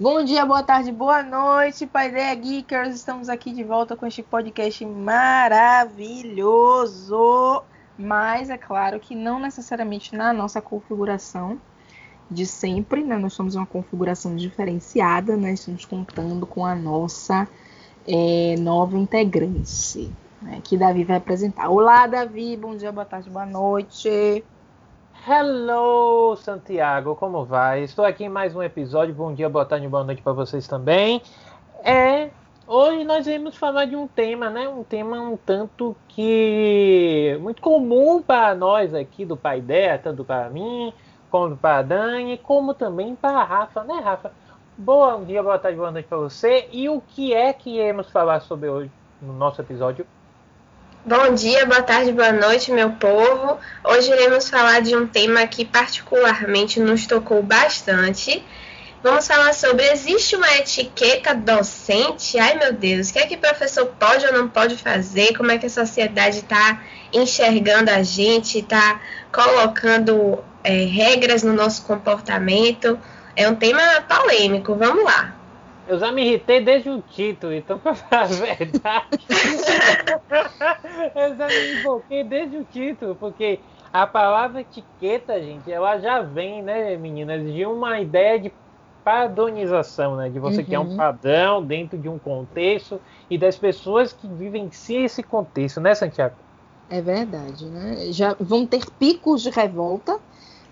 Bom dia, boa tarde, boa noite, Paideia Geekers. Estamos aqui de volta com este podcast maravilhoso. Mas é claro que não necessariamente na nossa configuração de sempre, né? Nós somos uma configuração diferenciada, né? Estamos contando com a nossa é, nova integrante, né? que Davi vai apresentar. Olá, Davi, bom dia, boa tarde, boa noite. Hello, Santiago, como vai? Estou aqui em mais um episódio. Bom dia, boa tarde, boa noite para vocês também. É, hoje nós vamos falar de um tema, né? Um tema um tanto que muito comum para nós aqui do Pai Ideia, tanto para mim, como para a Dani, como também para a Rafa, né, Rafa? Bom dia, boa tarde, boa noite para você. E o que é que iremos falar sobre hoje no nosso episódio? Bom dia, boa tarde, boa noite, meu povo. Hoje iremos falar de um tema que particularmente nos tocou bastante. Vamos falar sobre existe uma etiqueta docente? Ai meu Deus, o que é que o professor pode ou não pode fazer? Como é que a sociedade está enxergando a gente, está colocando é, regras no nosso comportamento? É um tema polêmico, vamos lá. Eu já me irritei desde o título, então, pra falar a verdade, eu já me invoquei desde o título, porque a palavra etiqueta, gente, ela já vem, né, meninas, de uma ideia de padronização, né? De você uhum. criar um padrão dentro de um contexto e das pessoas que vivenciam esse contexto, né, Santiago? É verdade, né? Já vão ter picos de revolta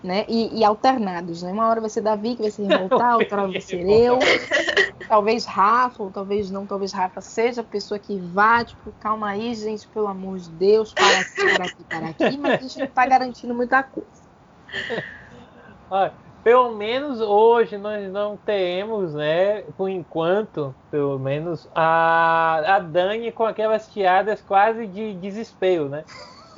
né? E, e, alternados, né? Uma hora vai ser Davi que vai se revoltar, outra hora vai ser eu, talvez Rafa, ou talvez não, talvez Rafa seja a pessoa que vá, tipo, calma aí, gente, pelo amor de Deus, para aqui, para aqui, para aqui, mas a gente não está garantindo muita coisa. Olha, pelo menos hoje nós não teremos, né, por enquanto, pelo menos, a, a Dani com aquelas tiadas quase de desespero, né?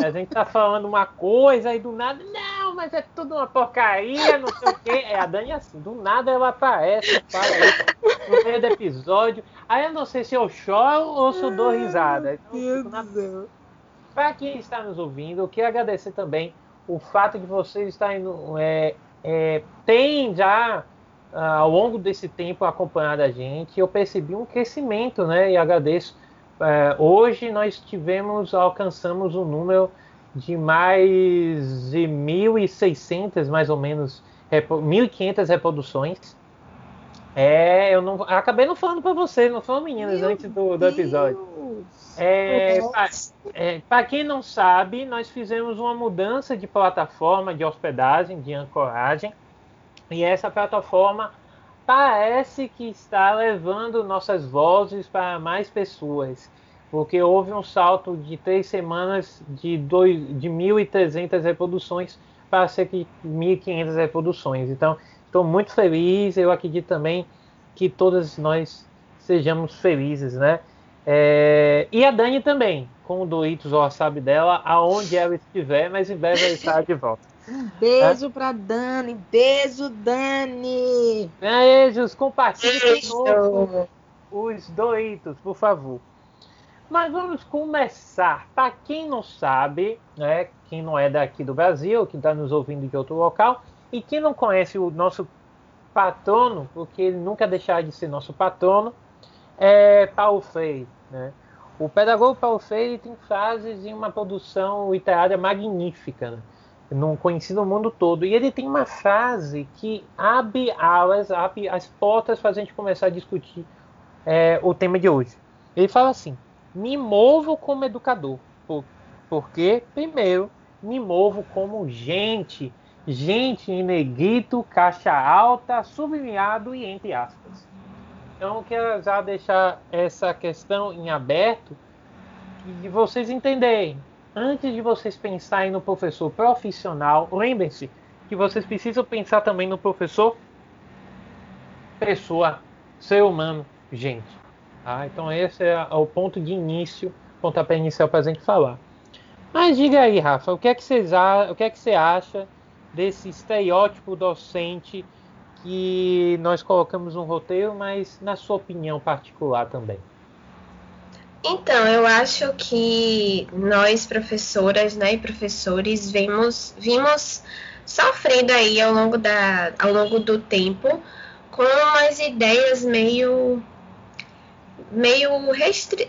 A gente tá falando uma coisa e do nada, não, mas é tudo uma porcaria, não sei o quê. É a Dani assim, do nada ela aparece, fala isso no meio do episódio. Aí eu não sei se eu choro ou se eu dou risada. Então, na... Para quem está nos ouvindo, eu quero agradecer também o fato de vocês estarem. É, é, tem já ah, ao longo desse tempo acompanhado a gente, eu percebi um crescimento, né? E agradeço é, hoje nós tivemos, alcançamos um número de mais de 1.600, mais ou menos, 1.500 reproduções. É, eu não acabei não falando para vocês, não foram meninas Meu antes do, do episódio. É, para é, quem não sabe, nós fizemos uma mudança de plataforma de hospedagem, de ancoragem, e essa plataforma parece que está levando nossas vozes para mais pessoas, porque houve um salto de três semanas de, dois, de 1.300 reproduções para cerca de 1.500 reproduções. Então, estou muito feliz. Eu acredito também que todas nós sejamos felizes, né? É, e a Dani também, com o Doritos a sabe dela, aonde ela estiver, mas em breve ela estará de volta. Um beijo é? pra Dani. Beijo, Dani. Beijos, compartilhe conosco os doitos, por favor. Mas vamos começar. Para quem não sabe, né, quem não é daqui do Brasil, que está nos ouvindo de outro local, e quem não conhece o nosso patrono, porque ele nunca deixará de ser nosso patrono, é Paulo Freire. Né? O pedagogo Paulo Freire tem frases em uma produção literária magnífica. Né? Não conhecido no mundo todo. E ele tem uma frase que abre alas, abre as portas para a gente começar a discutir é, o tema de hoje. Ele fala assim: me movo como educador, por, porque, primeiro, me movo como gente, gente em negrito, caixa alta, sublinhado e entre aspas. Então, quero já deixar essa questão em aberto e vocês entenderem antes de vocês pensarem no professor profissional, lembrem-se que vocês precisam pensar também no professor pessoa, ser humano, gente. Tá? Então esse é o ponto de início, pontapé inicial para a gente falar. Mas diga aí, Rafa, o que é que, vocês, o que é que você acha desse estereótipo docente que nós colocamos um roteiro, mas na sua opinião particular também? Então, eu acho que nós, professoras né, e professores, vimos, vimos sofrendo aí ao longo, da, ao longo do tempo com umas ideias meio meio restri.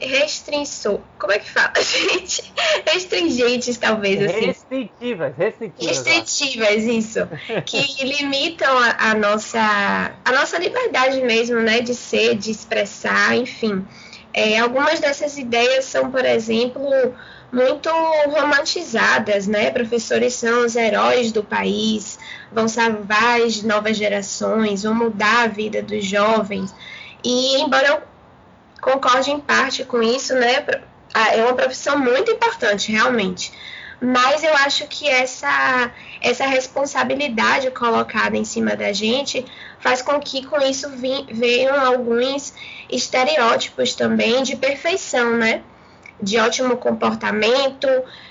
Como é que fala, gente? Restringentes, talvez, assim. Restritivas, restritivas. Restritivas, isso. que limitam a, a, nossa, a nossa liberdade mesmo, né? De ser, de expressar, enfim. É, algumas dessas ideias são, por exemplo, muito romantizadas, né? Professores são os heróis do país, vão salvar as novas gerações, vão mudar a vida dos jovens. E embora eu concorde em parte com isso, né? É uma profissão muito importante, realmente. Mas eu acho que essa, essa responsabilidade colocada em cima da gente faz com que com isso venham alguns estereótipos também de perfeição, né? De ótimo comportamento,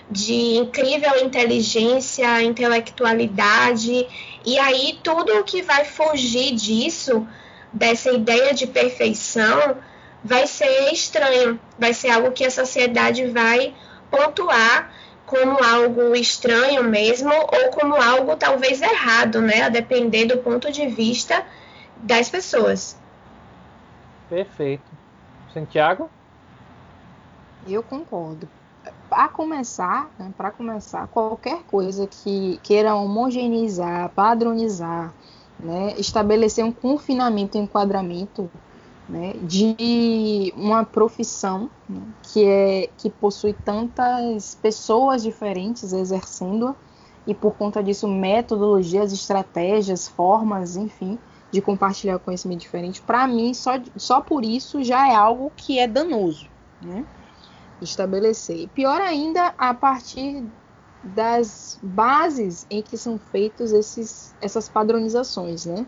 de incrível inteligência, intelectualidade. E aí tudo o que vai fugir disso, dessa ideia de perfeição, vai ser estranho, vai ser algo que a sociedade vai pontuar como algo estranho mesmo ou como algo talvez errado, né, a depender do ponto de vista das pessoas. Perfeito. Santiago? Eu concordo. Para começar, né, para começar, qualquer coisa que queira homogeneizar, padronizar, né, estabelecer um confinamento, um enquadramento né, de uma profissão né, que, é, que possui tantas pessoas diferentes exercendo-a e por conta disso metodologias, estratégias, formas, enfim, de compartilhar conhecimento diferente. Para mim, só, só por isso já é algo que é danoso, né? Estabelecer. E pior ainda, a partir das bases em que são feitos esses, essas padronizações, né?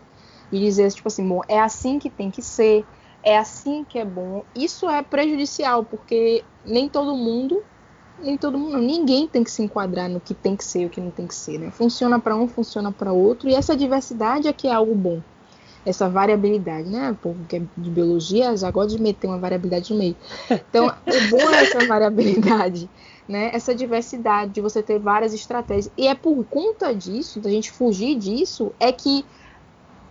E dizer tipo assim, é assim que tem que ser, é assim que é bom. Isso é prejudicial, porque nem todo mundo, nem todo mundo, ninguém tem que se enquadrar no que tem que ser e o que não tem que ser, né? Funciona para um, funciona para outro, e essa diversidade é que é algo bom. Essa variabilidade, né? O povo que é de biologia já gosta de meter uma variabilidade no meio. Então, é bom essa variabilidade, né? Essa diversidade de você ter várias estratégias. E é por conta disso, da gente fugir disso, é que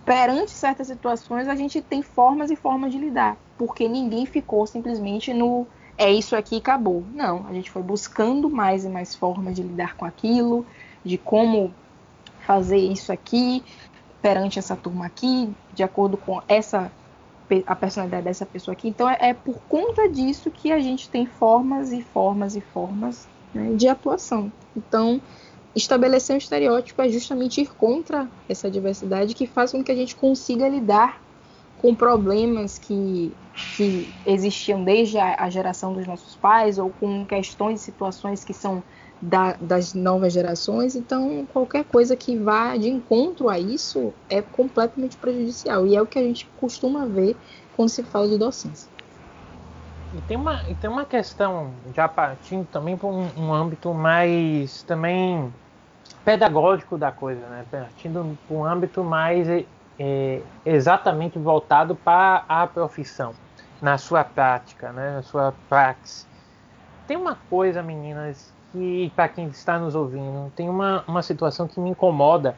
perante certas situações a gente tem formas e formas de lidar, porque ninguém ficou simplesmente no é isso aqui e acabou. Não, a gente foi buscando mais e mais formas de lidar com aquilo, de como fazer isso aqui perante essa turma aqui, de acordo com essa a personalidade dessa pessoa aqui. Então é, é por conta disso que a gente tem formas e formas e formas né, de atuação. Então estabelecer um estereótipo é justamente ir contra essa diversidade que faz com que a gente consiga lidar com problemas que, que existiam desde a, a geração dos nossos pais ou com questões e situações que são da, das novas gerações. Então, qualquer coisa que vá de encontro a isso é completamente prejudicial e é o que a gente costuma ver quando se fala de docência. E tem uma, e tem uma questão, já partindo também para um, um âmbito mais também pedagógico da coisa, né? partindo para um âmbito mais é, exatamente voltado para a profissão, na sua prática, né? na sua praxis. Tem uma coisa, meninas, que para quem está nos ouvindo, tem uma, uma situação que me incomoda,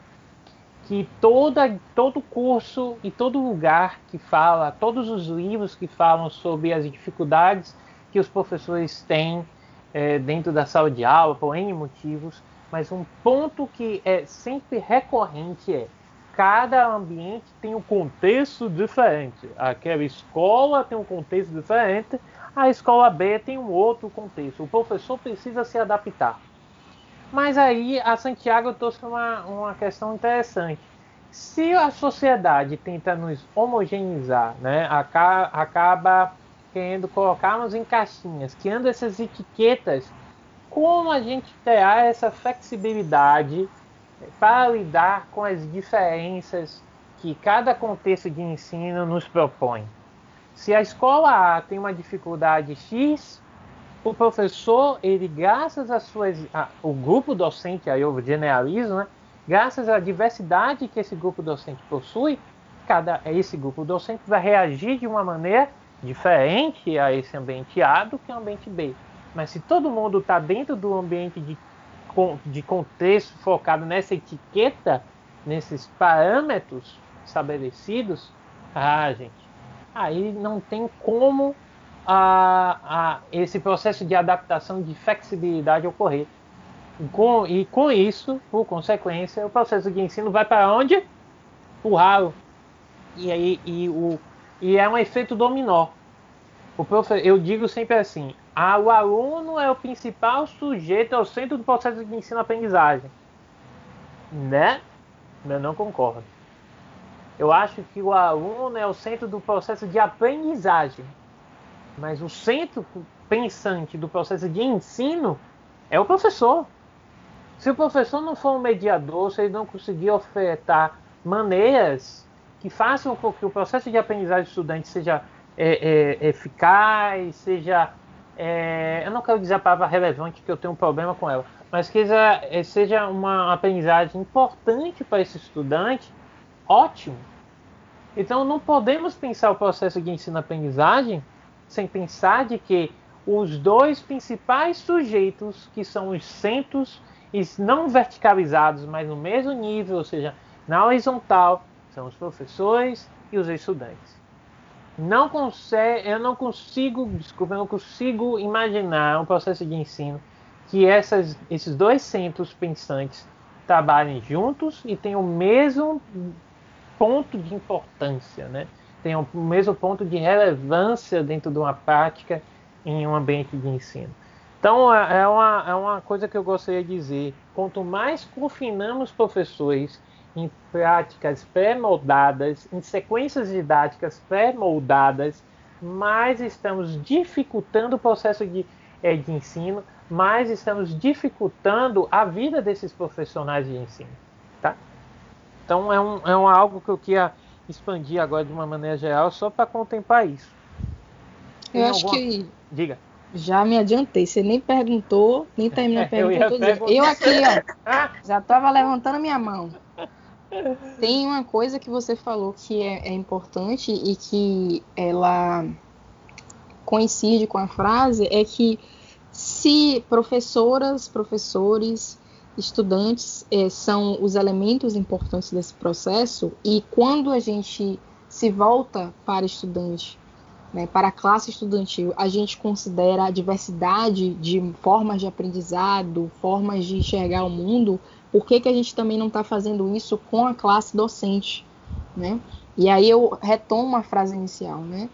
que toda, todo curso e todo lugar que fala, todos os livros que falam sobre as dificuldades que os professores têm é, dentro da sala de aula, por N motivos, mas um ponto que é sempre recorrente é cada ambiente tem um contexto diferente. Aquela escola tem um contexto diferente, a escola B tem um outro contexto. O professor precisa se adaptar. Mas aí a Santiago trouxe uma, uma questão interessante. Se a sociedade tenta nos homogeneizar, né, acaba querendo colocar-nos em caixinhas, criando essas etiquetas como a gente terá essa flexibilidade para lidar com as diferenças que cada contexto de ensino nos propõe. Se a escola A tem uma dificuldade X, o professor, ele graças às suas, a, o grupo docente, aí eu generalizo, né? graças à diversidade que esse grupo docente possui, cada esse grupo docente vai reagir de uma maneira diferente a esse ambiente A do que o ambiente B. Mas se todo mundo está dentro do ambiente de, de contexto focado nessa etiqueta, nesses parâmetros estabelecidos, ah, gente, aí não tem como a, a, esse processo de adaptação, de flexibilidade ocorrer. Com, e com isso, por consequência, o processo de ensino vai para onde? O ralo. E, aí, e, o, e é um efeito dominó. O profe, eu digo sempre assim: a, o aluno é o principal sujeito, é o centro do processo de ensino-aprendizagem. Né? Eu não concordo. Eu acho que o aluno é o centro do processo de aprendizagem. Mas o centro pensante do processo de ensino é o professor. Se o professor não for um mediador, se ele não conseguir ofertar maneiras que façam com que o processo de aprendizagem do estudante seja é, é, eficaz, seja. É, eu não quero dizer a palavra relevante, que eu tenho um problema com ela, mas que seja, é, uma aprendizagem importante para esse estudante, ótimo. Então não podemos pensar o processo de ensino-aprendizagem sem pensar de que os dois principais sujeitos, que são os centros, não verticalizados, mas no mesmo nível, ou seja, na horizontal, são os professores e os estudantes. Não consegue, eu não consigo, desculpa, eu não consigo imaginar um processo de ensino que essas, esses dois centros pensantes trabalhem juntos e tenham o mesmo ponto de importância, né? Tem o mesmo ponto de relevância dentro de uma prática em um ambiente de ensino. Então, é, é uma, é uma coisa que eu gostaria de dizer: quanto mais confinamos professores em práticas pré-moldadas, em sequências didáticas pré-moldadas, mais estamos dificultando o processo de, é, de ensino, mais estamos dificultando a vida desses profissionais de ensino. Tá? Então, é, um, é um, algo que eu queria expandir agora de uma maneira geral só para contemplar isso. Tem eu acho alguma... que. Diga. Já me adiantei. Você nem perguntou, nem terminou a pergunta. Eu, eu aqui, ó, já estava levantando minha mão. Tem uma coisa que você falou que é, é importante e que ela coincide com a frase é que se professoras, professores estudantes é, são os elementos importantes desse processo e quando a gente se volta para estudante, né, para a classe estudantil, a gente considera a diversidade de formas de aprendizado, formas de enxergar o mundo, por que, que a gente também não está fazendo isso com a classe docente? Né? E aí eu retomo a frase inicial, né?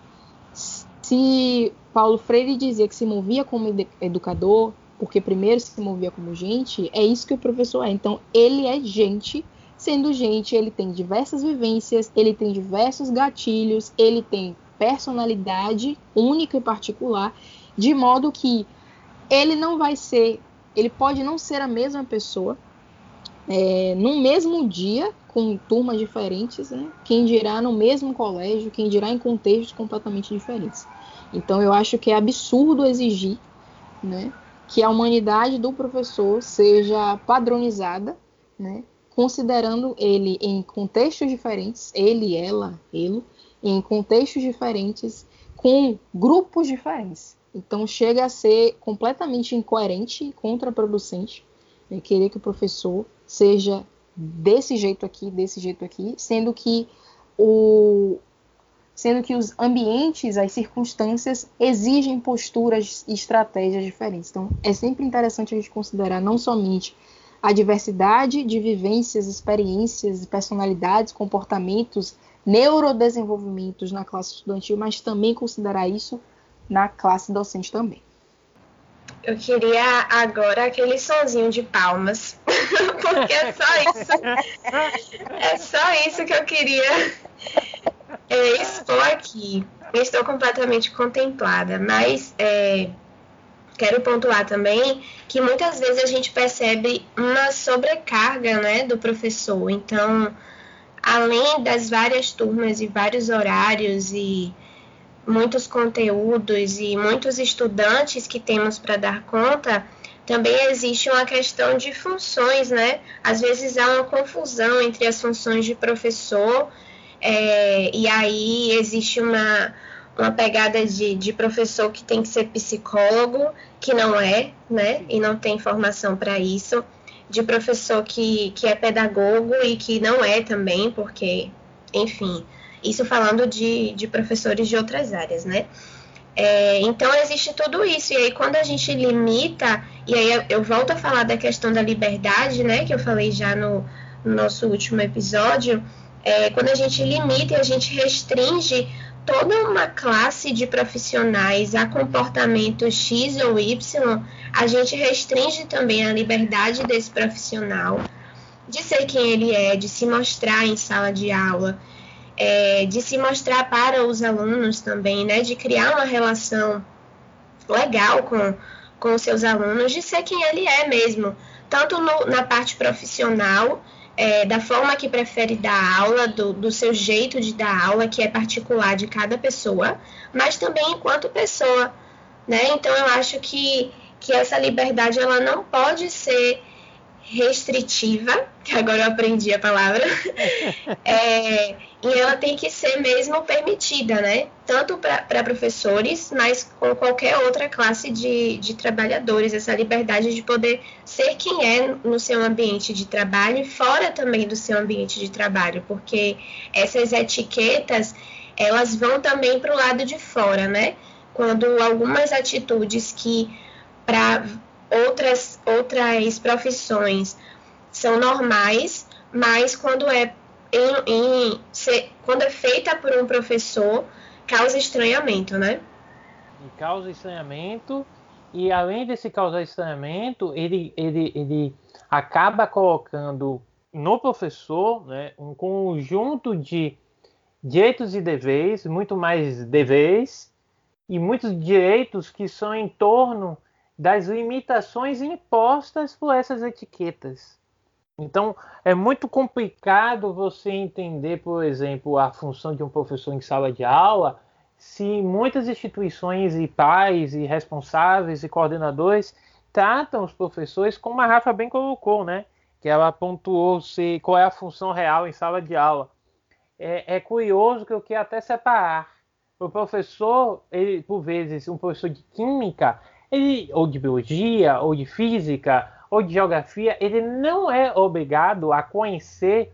Se Paulo Freire dizia que se movia como educador, porque primeiro se movia como gente, é isso que o professor é. Então, ele é gente, sendo gente, ele tem diversas vivências, ele tem diversos gatilhos, ele tem personalidade única e particular, de modo que ele não vai ser, ele pode não ser a mesma pessoa é, no mesmo dia, com turmas diferentes, né? quem dirá no mesmo colégio, quem dirá em contextos completamente diferentes. Então eu acho que é absurdo exigir né, que a humanidade do professor seja padronizada, né, considerando ele em contextos diferentes, ele, ela, ele, em contextos diferentes, com grupos diferentes. Então chega a ser completamente incoerente e contraproducente né, querer que o professor seja desse jeito aqui, desse jeito aqui, sendo que o, sendo que os ambientes, as circunstâncias exigem posturas e estratégias diferentes. Então, é sempre interessante a gente considerar não somente a diversidade de vivências, experiências, personalidades, comportamentos, neurodesenvolvimentos na classe estudantil, mas também considerar isso na classe docente também. Eu queria agora aquele sonzinho de palmas, porque é só isso. É só isso que eu queria é, expor aqui. Estou completamente contemplada, mas é, quero pontuar também que muitas vezes a gente percebe uma sobrecarga né, do professor. Então, além das várias turmas e vários horários e muitos conteúdos e muitos estudantes que temos para dar conta, também existe uma questão de funções, né? Às vezes há uma confusão entre as funções de professor É, e aí existe uma, uma pegada de, de professor que tem que ser psicólogo, que não é, né? E não tem formação para isso. De professor que, que é pedagogo e que não é também, porque, enfim, isso falando de, de professores de outras áreas, né? É, então existe tudo isso. E aí quando a gente limita, e aí eu, eu, volto a falar da questão da liberdade, né? Que eu falei já no, no nosso último episódio, é, quando a gente limita e a gente restringe toda uma classe de profissionais a comportamento X ou Y, a gente restringe também a liberdade desse profissional de ser quem ele é, de se mostrar em sala de aula, é, de se mostrar para os alunos também, né, de criar uma relação legal com, com os seus alunos, de ser quem ele é mesmo, tanto no, na parte profissional, é, da forma que prefere dar aula, do, do seu jeito de dar aula, que é particular de cada pessoa, mas também enquanto pessoa, né? Então eu acho que, que essa liberdade ela não pode ser restritiva, que agora eu aprendi a palavra, é, e ela tem que ser mesmo permitida, né? Tanto para professores, mas com qualquer outra classe de, de trabalhadores, essa liberdade de poder ser quem é no seu ambiente de trabalho e fora também do seu ambiente de trabalho, porque essas etiquetas elas vão também para o lado de fora, né? Quando algumas atitudes que para outras, outras profissões são normais, mas quando é, em, em, se, quando é feita por um professor, causa estranhamento, né? E causa estranhamento, e além desse causar estranhamento, ele, ele, ele acaba colocando no professor né, um conjunto de direitos e deveres, muito mais deveres, e muitos direitos que são em torno das limitações impostas por essas etiquetas. Então, é muito complicado você entender, por exemplo, a função de um professor em sala de aula, se muitas instituições e pais e responsáveis e coordenadores tratam os professores como a Rafa bem colocou, né? Que ela pontuou se qual é a função real em sala de aula. É, é curioso que eu quero até separar. O professor, ele, por vezes, um professor de química, ele, ou de biologia, ou de física, ou de geografia, ele não é obrigado a conhecer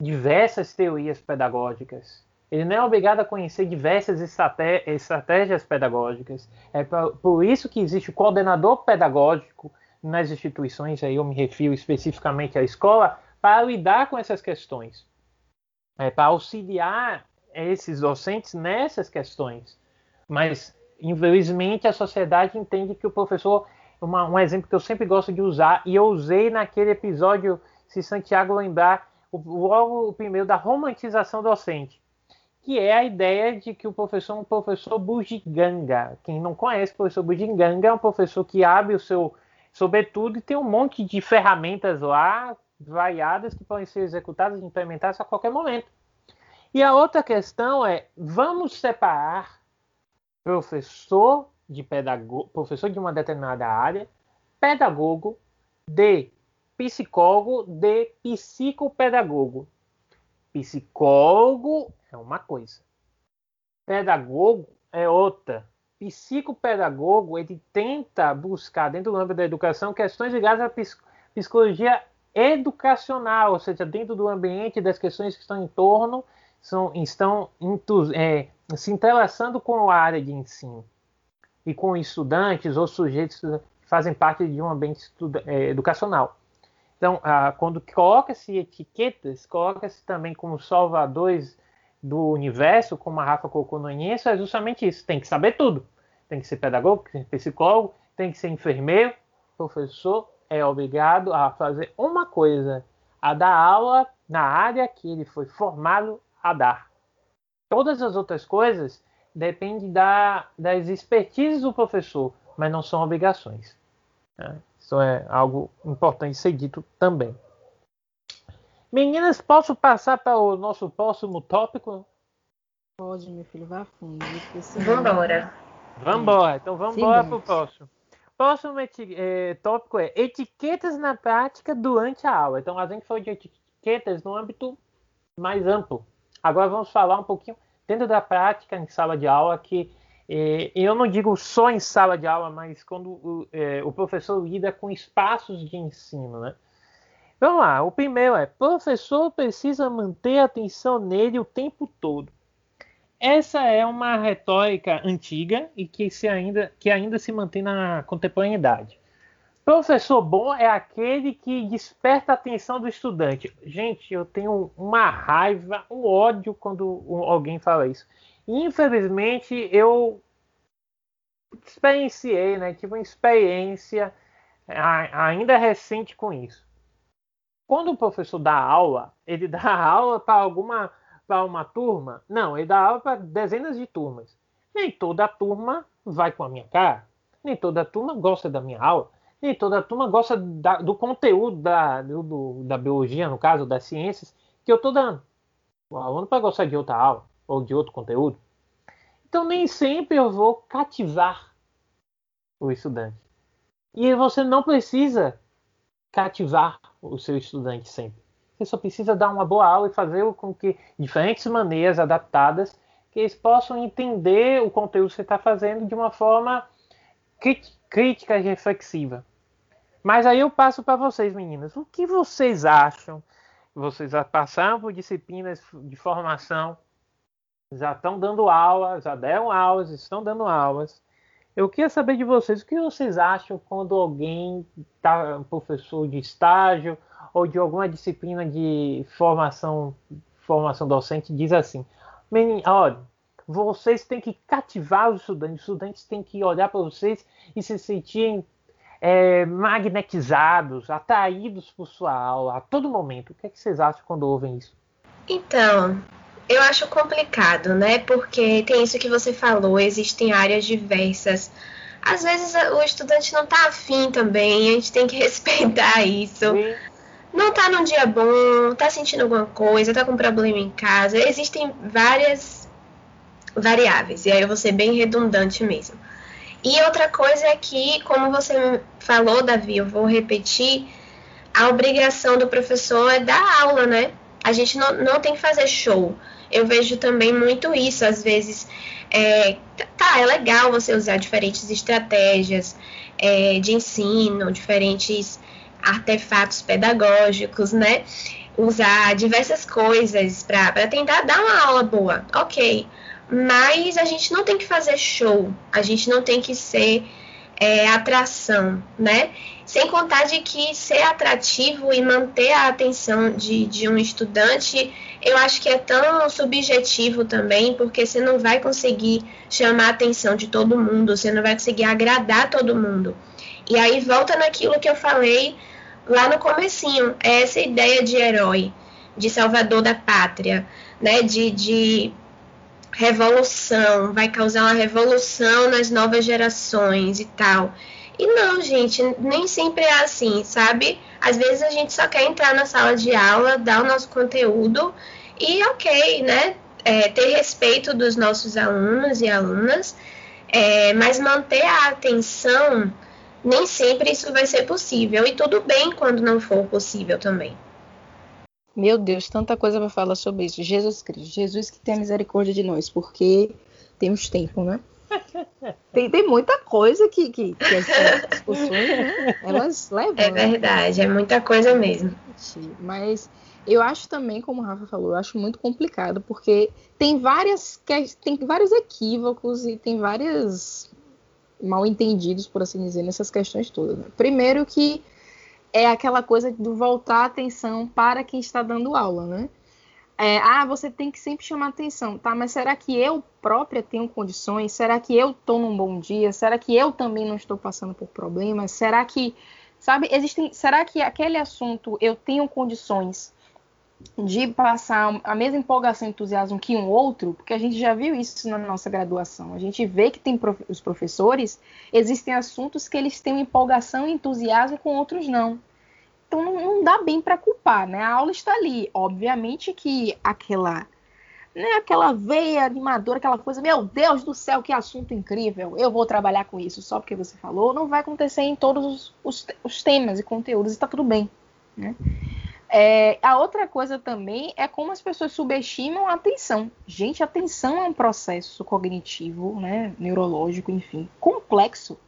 diversas teorias pedagógicas. Ele não é obrigado a conhecer diversas estratégias pedagógicas. É por isso que existe o coordenador pedagógico nas instituições, aí eu me refiro especificamente à escola, para lidar com essas questões, é, para auxiliar esses docentes nessas questões. Mas infelizmente, a sociedade entende que o professor, uma, um exemplo que eu sempre gosto de usar, e eu usei naquele episódio, se Santiago lembrar, o, logo o primeiro da romantização docente, que é a ideia de que o professor é um professor bugiganga. Quem não conhece o professor bugiganga é um professor que abre o seu sobretudo e tem um monte de ferramentas lá, variadas, que podem ser executadas e implementadas a qualquer momento. E a outra questão é, vamos separar professor de pedagogo, professor de uma determinada área, pedagogo, de psicólogo, de psicopedagogo. Psicólogo é uma coisa, pedagogo é outra. Psicopedagogo ele tenta buscar dentro do âmbito da educação questões ligadas à psicologia educacional, ou seja, dentro do ambiente das questões que estão em torno, são, estão é, se entrelaçando com a área de ensino e com estudantes ou sujeitos que fazem parte de um ambiente é, educacional. Então, quando coloca-se etiquetas, coloca-se também como salvadores do universo, como a Rafa colocou no início, é justamente isso. Tem que saber tudo. Tem que ser pedagogo, tem que ser psicólogo, tem que ser enfermeiro. Professor é obrigado a fazer uma coisa, a dar aula na área que ele foi formado a dar. Todas as outras coisas dependem da, das expertises do professor, mas não são obrigações. Né? Isso é algo importante ser dito também. Meninas, posso passar para o nosso próximo tópico? Pode, meu filho, vá fundo. Vambora. Vambora, então vamos embora para o próximo. Próximo é, tópico é etiquetas na prática durante a aula. Então a gente falou de etiquetas no âmbito mais amplo Agora vamos falar um pouquinho dentro da prática em sala de aula, que eh, eu não digo só em sala de aula, mas quando o, eh, o professor lida com espaços de ensino, né? Vamos lá, o primeiro é: professor precisa manter a atenção nele o tempo todo. Essa é uma retórica antiga e que, se ainda, que ainda se mantém na contemporaneidade. Professor bom é aquele que desperta a atenção do estudante. Gente, eu tenho uma raiva, um ódio quando alguém fala isso. Infelizmente, eu experienciei, né? Tive uma experiência ainda recente com isso. Quando o professor dá aula, ele dá aula para alguma para uma turma? Não, ele dá aula para dezenas de turmas. Nem toda turma vai com a minha cara. Nem toda turma gosta da minha aula. Nem toda turma gosta da, do conteúdo da, do, da biologia, no caso, das ciências, que eu estou dando. O aluno para gostar de outra aula ou de outro conteúdo. Então, nem sempre eu vou cativar o estudante. E você não precisa cativar o seu estudante sempre. Você só precisa dar uma boa aula e fazer com que diferentes maneiras adaptadas que eles possam entender o conteúdo que você está fazendo de uma forma crítica e reflexiva. Mas aí eu passo para vocês, meninas. O que vocês acham? Vocês já passaram por disciplinas de formação, já estão dando aula, já deram aulas, estão dando aulas. Eu queria saber de vocês o que vocês acham quando alguém está um professor de estágio ou de alguma disciplina de formação, formação docente diz assim: olha, vocês têm que cativar os estudantes, os estudantes têm que olhar para vocês e se sentirem é, magnetizados, atraídos por sua aula a todo momento. O que, é que vocês acham quando ouvem isso? Então, eu acho complicado, né? Porque tem isso que você falou, existem áreas diversas. Às vezes o estudante não está afim também, a gente tem que respeitar isso. Sim não tá num dia bom, tá sentindo alguma coisa, tá com problema em casa. Existem várias variáveis, e aí eu vou ser bem redundante mesmo. E outra coisa é que, como você falou, Davi, eu vou repetir, a obrigação do professor é dar aula, né? A gente não, não tem que fazer show. Eu vejo também muito isso, às vezes. É, tá, é legal você usar diferentes estratégias é, de ensino, diferentes artefatos pedagógicos, né? Usar diversas coisas para tentar dar uma aula boa, ok. Mas a gente não tem que fazer show, a gente não tem que ser é, atração, né? Sem contar de que ser atrativo e manter a atenção de, de um estudante, eu acho que é tão subjetivo também, porque você não vai conseguir chamar a atenção de todo mundo, você não vai conseguir agradar todo mundo. E aí volta naquilo que eu falei lá no comecinho, é essa ideia de herói, de salvador da pátria, né, de, de revolução, vai causar uma revolução nas novas gerações e tal. E não, gente, nem sempre é assim, sabe? Às vezes a gente só quer entrar na sala de aula, dar o nosso conteúdo e ok, né? É, ter respeito dos nossos alunos e alunas, é, mas manter a atenção nem sempre isso vai ser possível. E tudo bem quando não for possível também. Meu Deus, tanta coisa para falar sobre isso. Jesus Cristo, Jesus que tem misericórdia de nós, porque temos tempo, né? Tem, tem muita coisa que, que, que as discussões, né, elas levam. É né? verdade, né? é muita coisa mesmo. Mas eu acho também, como o Rafa falou, eu acho muito complicado, porque tem várias tem vários equívocos e tem várias mal entendidos, por assim dizer, nessas questões todas. Né? Primeiro que é aquela coisa do voltar a atenção para quem está dando aula, né? É, ah, você tem que sempre chamar atenção, tá? Mas será que eu própria tenho condições? Será que eu estou num bom dia? Será que eu também não estou passando por problemas? Será que, sabe, existem? Será que aquele assunto eu tenho condições de passar a mesma empolgação e entusiasmo que um outro, porque a gente já viu isso na nossa graduação. A gente vê que tem prof... os professores, existem assuntos que eles têm empolgação e entusiasmo com outros não. Então não, não dá bem para culpar, né? A aula está ali, obviamente que aquela né, aquela veia animadora, aquela coisa, meu Deus do céu, que assunto incrível, eu vou trabalhar com isso só porque você falou, não vai acontecer em todos os, os, os temas e conteúdos, está tudo bem. Né? É, a outra coisa também é como as pessoas subestimam a atenção. Gente, a atenção é um processo cognitivo, né, neurológico, enfim, complexo.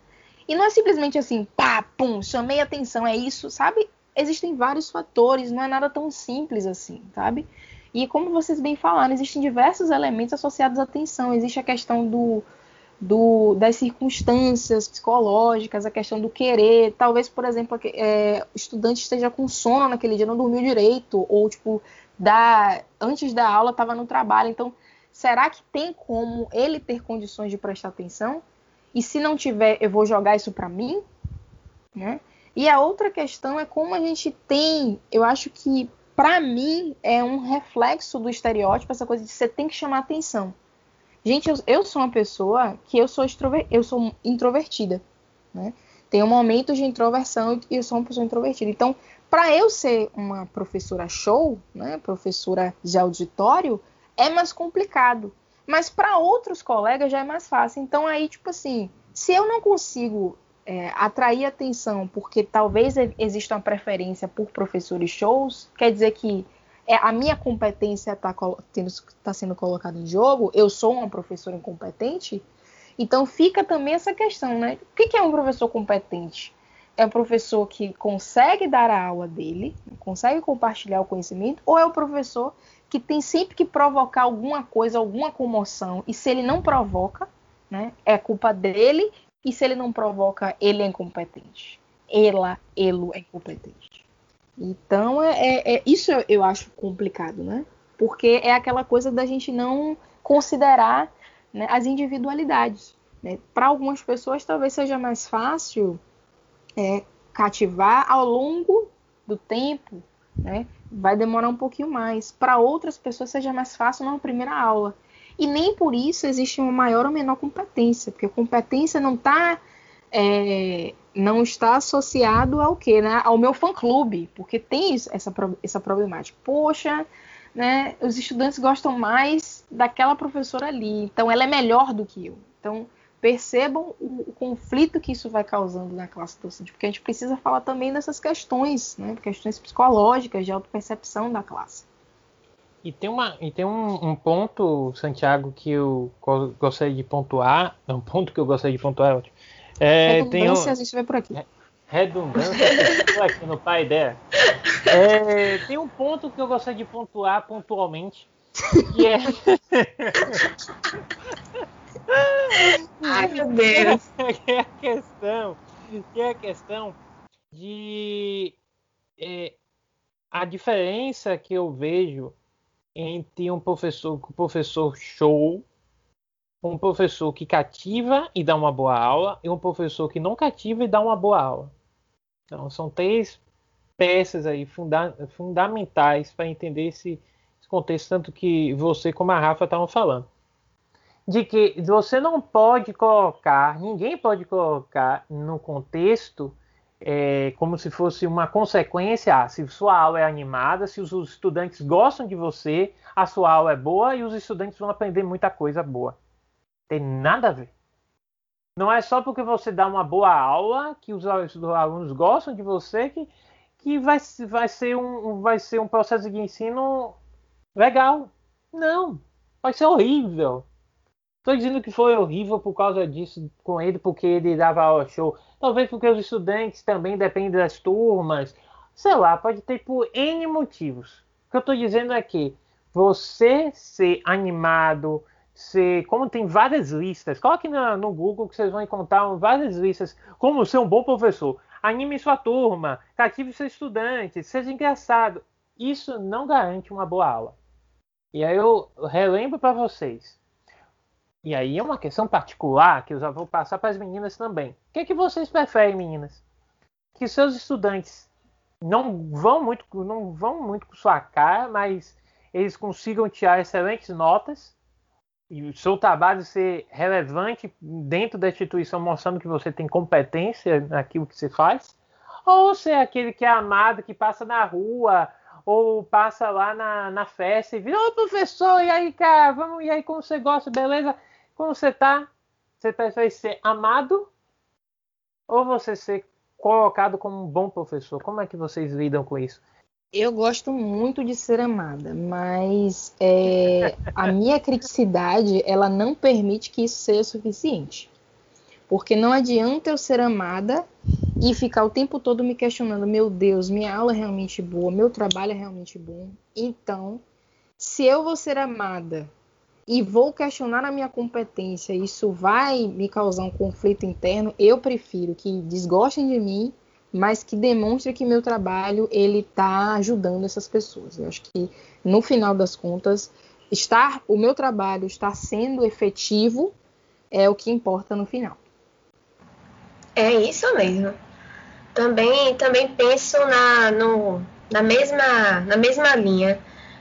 E não é simplesmente assim, pá, pum, chamei a atenção, é isso, sabe? Existem vários fatores, não é nada tão simples assim, sabe? E como vocês bem falaram, existem diversos elementos associados à atenção. Existe a questão do, do, das circunstâncias psicológicas, a questão do querer. Talvez, por exemplo, é, o estudante esteja com sono naquele dia, não dormiu direito, ou tipo, da, antes da aula estava no trabalho. Então, será que tem como ele ter condições de prestar atenção? E se não tiver, eu vou jogar isso para mim? Né? E a outra questão é como a gente tem, eu acho que para mim é um reflexo do estereótipo essa coisa de você tem que chamar atenção. Gente, eu, eu sou uma pessoa que eu sou, extrover, eu sou introvertida, né? Tenho momentos de introversão e eu sou uma pessoa introvertida. Então, para eu ser uma professora show, né, professora de auditório, é mais complicado. Mas para outros colegas já é mais fácil. Então, aí, tipo assim, se eu não consigo é, atrair atenção porque talvez exista uma preferência por professores shows, quer dizer que é, a minha competência está tá sendo colocada em jogo, eu sou uma professora incompetente, então fica também essa questão, né? O que é um professor competente? É um professor que consegue dar a aula dele, consegue compartilhar o conhecimento, ou é o professor que tem sempre que provocar alguma coisa, alguma comoção, e se ele não provoca, né, é culpa dele, e se ele não provoca, ele é incompetente. Ela, ele é incompetente. Então, é, é, é, isso eu acho complicado, né? Porque é aquela coisa da gente não considerar né, as individualidades. Né? Para algumas pessoas, talvez seja mais fácil é, cativar ao longo do tempo, né? vai demorar um pouquinho mais. Para outras pessoas, seja mais fácil na primeira aula. E nem por isso existe uma maior ou menor competência, porque competência não está é, não está associado ao que, né? Ao meu fã clube, porque tem essa, essa problemática. Poxa, né? Os estudantes gostam mais daquela professora ali, então ela é melhor do que eu. Então percebam o, o conflito que isso vai causando na classe docente, porque a gente precisa falar também dessas questões, né? Questões psicológicas de autopercepção da classe. E tem, uma, e tem um, um, ponto, Santiago, que eu gostaria de pontuar. É um ponto que eu gostaria de pontuar, é redundância, um, a gente vê por aqui. Redundância, aqui no pai dela. É, tem um ponto que eu gostaria de pontuar pontualmente, que é. Ai, meu Deus! Que é a questão, que é a questão de. É, a diferença que eu vejo entre um professor, um professor show um professor que cativa e dá uma boa aula e um professor que não cativa e dá uma boa aula. Então, são três peças aí funda fundamentais para entender esse, esse, contexto, tanto que você como a Rafa estavam falando. De que você não pode colocar, ninguém pode colocar no contexto é, como se fosse uma consequência. Ah, se sua aula é animada, se os estudantes gostam de você, a sua aula é boa e os estudantes vão aprender muita coisa boa. Tem nada a ver. Não é só porque você dá uma boa aula que os, alunos gostam de você que, que vai, vai, ser um, vai ser um processo de ensino legal. Não. Vai ser horrível. Estou dizendo que foi horrível por causa disso com ele, porque ele dava aula show. Talvez porque os estudantes também dependem das turmas. Sei lá, pode ter por N motivos. O que eu estou dizendo é que você ser animado, ser, como tem várias listas, coloque no, no Google que vocês vão encontrar várias listas, como ser um bom professor. Anime sua turma, cative seu estudante, seja engraçado. Isso não garante uma boa aula. E aí eu relembro para vocês. E aí é uma questão particular que eu já vou passar para as meninas também. O que, é que vocês preferem, meninas? Que seus estudantes não vão muito, não vão muito com sua cara, mas eles consigam tirar excelentes notas e o seu trabalho ser relevante dentro da instituição, mostrando que você tem competência naquilo que você faz, ou ser aquele que é amado, que passa na rua, ou passa lá na, na festa e vira, ô professor, e aí, cara, vamos, e aí, como você gosta, beleza? Como você tá? Você prefere ser amado ou você ser colocado como um bom professor? Como é que vocês lidam com isso? Eu gosto muito de ser amada, mas é, a minha criticidade ela não permite que isso seja suficiente. Porque não adianta eu ser amada e ficar o tempo todo me questionando: meu Deus, minha aula é realmente boa, meu trabalho é realmente bom. Então, se eu vou ser amada e vou questionar a minha competência, isso vai me causar um conflito interno, eu prefiro que desgostem de mim mas que demonstre que meu trabalho ele está ajudando essas pessoas. Eu acho que no final das contas, estar o meu trabalho estar sendo efetivo é o que importa no final. É isso mesmo. Também também penso na, no, na mesma na mesma linha.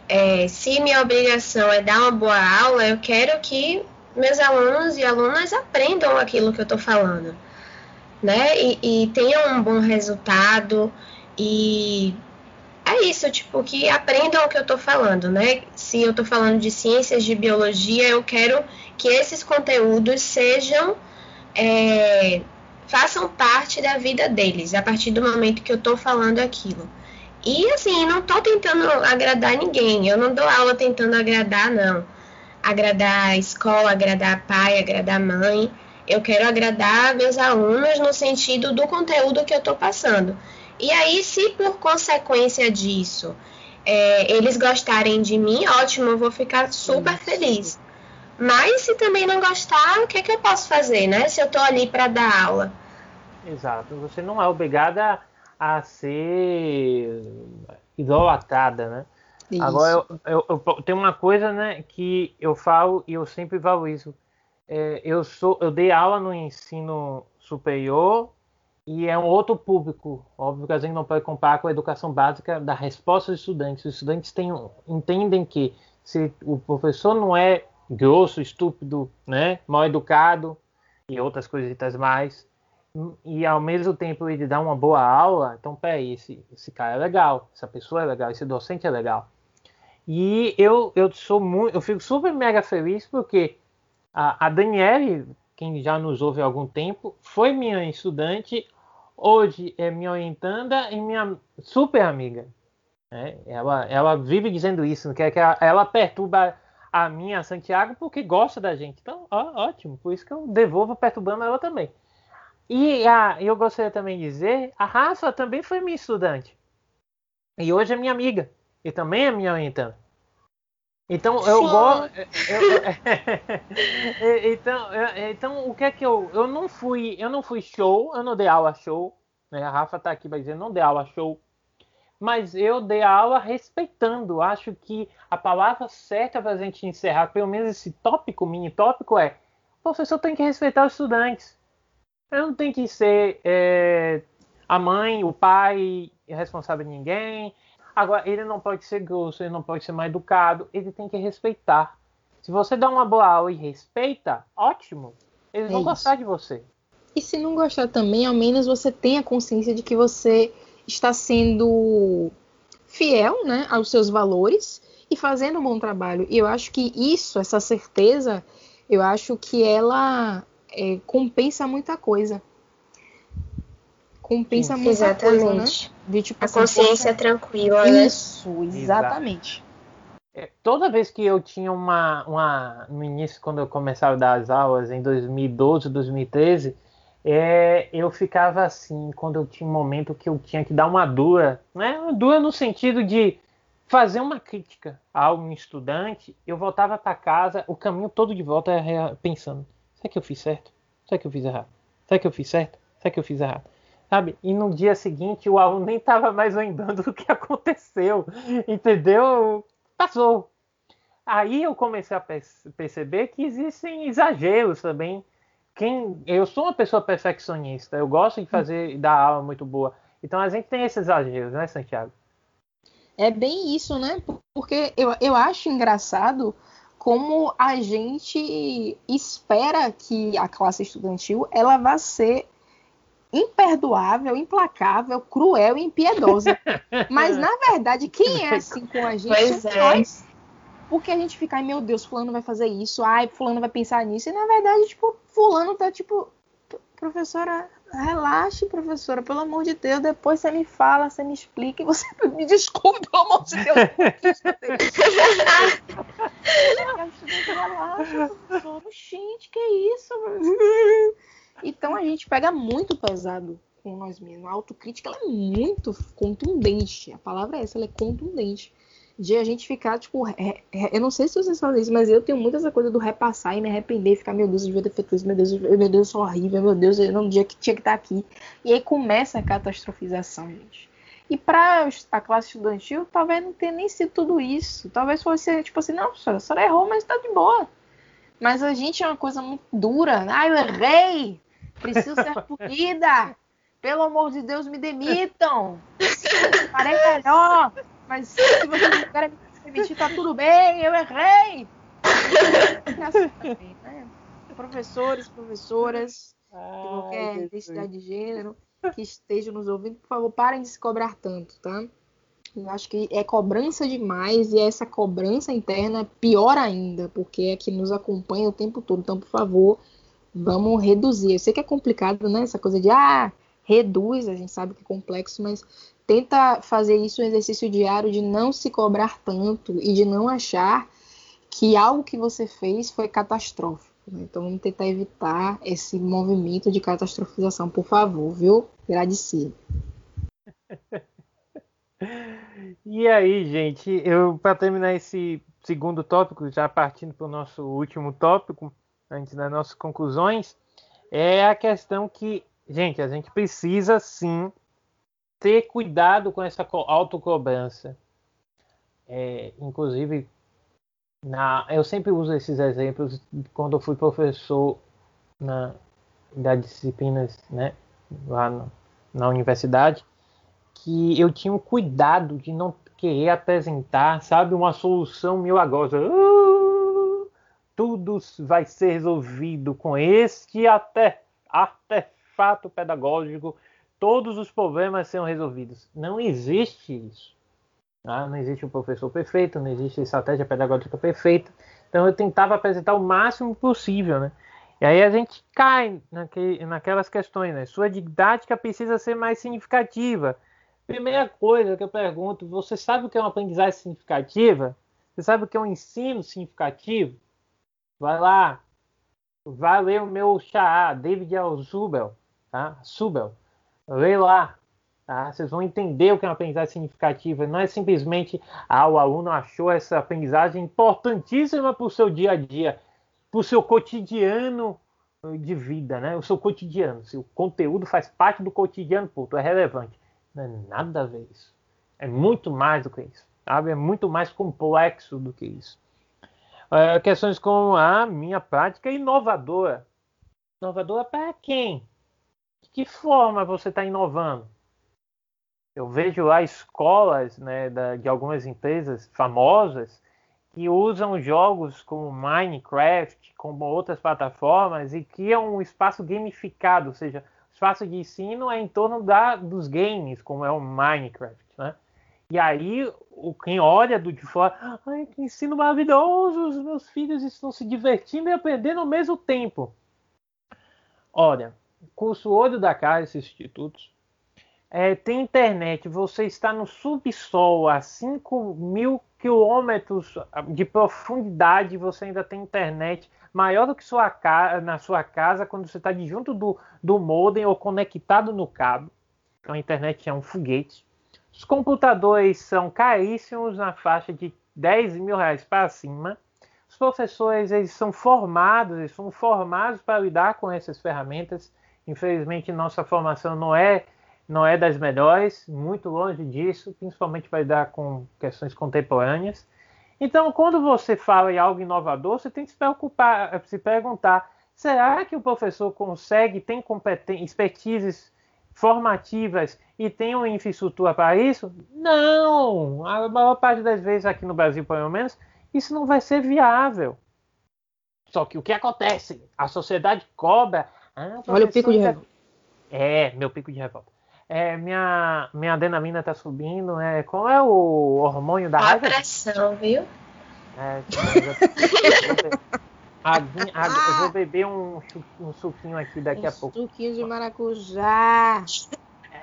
É, se minha obrigação é dar uma boa aula, eu quero que meus alunos e alunas aprendam aquilo que eu estou falando né? E, e tenham um bom resultado e é isso, tipo, que aprendam o que eu tô falando, né? Se eu tô falando de ciências de biologia, eu quero que esses conteúdos sejam. É, façam parte da vida deles, a partir do momento que eu tô falando aquilo. E assim, não tô tentando agradar ninguém, eu não dou aula tentando agradar, não. Agradar a escola, agradar pai, agradar mãe eu quero agradar meus alunos no sentido do conteúdo que eu estou passando. E aí, se por consequência disso é, eles gostarem de mim, ótimo, eu vou ficar super feliz. Mas se também não gostar, o que, é que eu posso fazer, né? Se eu estou ali para dar aula. Exato. Você não é obrigada a ser idolatrada, né? Isso. Agora, eu, eu, eu, tem uma coisa né, que eu falo e eu sempre valorizo é, eu sou, eu dei aula no ensino superior e é um outro público. Óbvio que a gente não pode comparar com a educação básica da resposta dos estudantes. Os estudantes têm, entendem que se o professor não é grosso, estúpido, né, mal educado e outras coisitas mais, e ao mesmo tempo ele dá uma boa aula, então peraí, esse, esse cara é legal, essa pessoa é legal, esse docente é legal. E eu, eu sou muito, eu fico super mega feliz porque a, a Daniele, quem já nos ouve há algum tempo, foi minha estudante, hoje é minha orientanda e minha super amiga. É, ela, ela vive dizendo isso, que, é que ela, ela perturba a minha Santiago porque gosta da gente. Então, ó, ótimo, por isso que eu devolvo perturbando ela também. E a, eu gostaria também de dizer, a Rafa também foi minha estudante. E hoje é minha amiga. E também é minha orientanda. Então eu gosto. então, então o que é que eu. Eu não fui. Eu não fui show, eu não dei aula show. Né? A Rafa tá aqui vai dizer, não dei aula show. Mas eu dei aula respeitando. Acho que a palavra certa para a gente encerrar, pelo menos esse tópico, mini tópico, é: o professor tem que respeitar os estudantes. Eu não tem que ser é, a mãe, o pai responsável de ninguém. Agora, ele não pode ser grosso, ele não pode ser mal educado, ele tem que respeitar. Se você dá uma boa aula e respeita, ótimo. Eles é vão isso. gostar de você. E se não gostar também, ao menos você tem a consciência de que você está sendo fiel né, aos seus valores e fazendo um bom trabalho. E eu acho que isso, essa certeza, eu acho que ela é, compensa muita coisa compensa Sim, muita exatamente. coisa, né? De, tipo, a assim, consciência tranquila, né? Isso, exatamente. É, toda vez que eu tinha uma, uma. No início, quando eu começava a dar as aulas, em 2012, 2013, é, eu ficava assim, quando eu tinha um momento que eu tinha que dar uma dura, né? Uma dura no sentido de fazer uma crítica a um estudante, eu voltava para casa, o caminho todo de volta pensando: será que eu fiz certo? Será que eu fiz errado? Será que eu fiz certo? Será que eu fiz errado? Sabe? E no dia seguinte o aluno nem estava mais lembrando do que aconteceu, entendeu? Passou. Aí eu comecei a perceber que existem exageros também. Quem, eu sou uma pessoa perfeccionista, eu gosto de fazer dar aula muito boa. Então a gente tem esses exageros, né, Santiago? É bem isso, né? Porque eu, eu acho engraçado como a gente espera que a classe estudantil ela vá ser imperdoável, implacável, cruel e impiedosa. Mas, na verdade, quem é assim com a gente pois é nós. Porque a gente fica, ai meu Deus, fulano vai fazer isso, ai, fulano vai pensar nisso. E na verdade, tipo, fulano tá tipo, professora, Relaxe, professora, pelo amor de Deus. Depois você me fala, você me explica e você me desculpe, pelo amor de Deus. Relaxa, professora. Gente, que isso? Então a gente pega muito pesado com nós mesmos. A autocrítica é muito contundente. A palavra é essa, ela é contundente de a gente ficar, tipo, re, re, eu não sei se vocês fazem isso, mas eu tenho muito essa coisa do repassar e me arrepender, ficar, meu Deus, eu devia ter feito isso, meu Deus, meu Deus, eu sou horrível, meu Deus, eu não dia que tinha que estar aqui. E aí começa a catastrofização, gente. E para a classe estudantil, talvez não tenha nem sido tudo isso. Talvez fosse, tipo assim, não, a senhora errou, mas tá de boa. Mas a gente é uma coisa muito dura. Ah, eu errei! Preciso ser punida! Pelo amor de Deus, me demitam! Parei melhor! mas se vocês não querem me demitir, tá tudo bem, eu errei. né? Professores, professoras de qualquer identidade de gênero que estejam nos ouvindo, por favor, parem de se cobrar tanto, tá? Eu acho que é cobrança demais e essa cobrança interna é pior ainda, porque é que nos acompanha o tempo todo. Então, por favor, vamos reduzir. Eu sei que é complicado, né? Essa coisa de ah, reduz, a gente sabe que é complexo, mas tenta fazer isso um exercício diário de não se cobrar tanto e de não achar que algo que você fez foi catastrófico. Né? Então vamos tentar evitar esse movimento de catastrofização, por favor, viu? Agradecer. E aí, gente, eu para terminar esse segundo tópico, já partindo para o nosso último tópico, antes das nossas conclusões, é a questão que, gente, a gente precisa sim ter cuidado com essa autocobrança. É, inclusive, na, eu sempre uso esses exemplos quando eu fui professor na, das disciplinas né, lá no, na universidade, que eu tinha um cuidado de não querer apresentar, sabe, uma solução milagrosa. Uh, tudo vai ser resolvido com este até artefato pedagógico todos os problemas serão resolvidos. Não existe isso. Tá? Não existe um professor perfeito, não existe estratégia pedagógica perfeita. Então eu tentava apresentar o máximo possível, né? E aí a gente cai naque, naquelas questões, né? Sua didática precisa ser mais significativa. Primeira coisa que eu pergunto, você sabe o que é uma aprendizagem significativa? Você sabe o que é um ensino significativo? Vai lá, vai ler o meu xará, David Alzubel, tá? Subel. Lê lá. Tá? Vocês vão entender o que é uma aprendizagem significativa. Não é simplesmente, ah, o aluno achou essa aprendizagem importantíssima para o seu dia a dia, para o seu cotidiano de vida, né? O seu cotidiano. Se o conteúdo faz parte do cotidiano, puto, é relevante. Não é nada a ver isso. É muito mais do que isso. Sabe? É muito mais complexo do que isso. É, questões como a minha prática inovadora. Inovadora para quem? que forma você está inovando? Eu vejo lá escolas né, da, de algumas empresas famosas que usam jogos como Minecraft, como outras plataformas e criam um espaço gamificado, ou seja, o espaço de ensino é em torno da, dos games, como é o Minecraft? E aí, o, quem olha do de fora, ai, que ensino maravilhoso, os meus filhos estão se divertindo e aprendendo ao mesmo tempo. Olha, curso Olho da Cara, esses institutos. É, tem internet, você está no subsolo a 5 mil quilômetros de profundidade, você ainda tem internet maior do que sua casa, na sua casa quando você está junto do, do modem ou conectado no cabo. Então a internet é um foguete. Os computadores são caríssimos na faixa de 10 mil reais para cima. Os professores eles são formados, eles são formados para lidar com essas ferramentas. Infelizmente, nossa formação não é não é das melhores, muito longe disso, principalmente vai dar com questões contemporâneas. Então, quando você fala em algo inovador, você tem que se preocupar, se perguntar: será que o professor consegue, tem expertises formativas e tem uma infraestrutura para isso? Não! A maior parte das vezes aqui no Brasil, pelo menos, isso não vai ser viável. Só que o que acontece? A sociedade cobra ah, Olha o pico de revolta. É, meu pico de revolta. É, minha, minha adrenalina tá subindo. É, qual é o hormônio da raiva? A pressão, viu? É, Aguinha, agu- eu vou beber um, um suquinho aqui daqui a um pouco. suquinho de maracujá.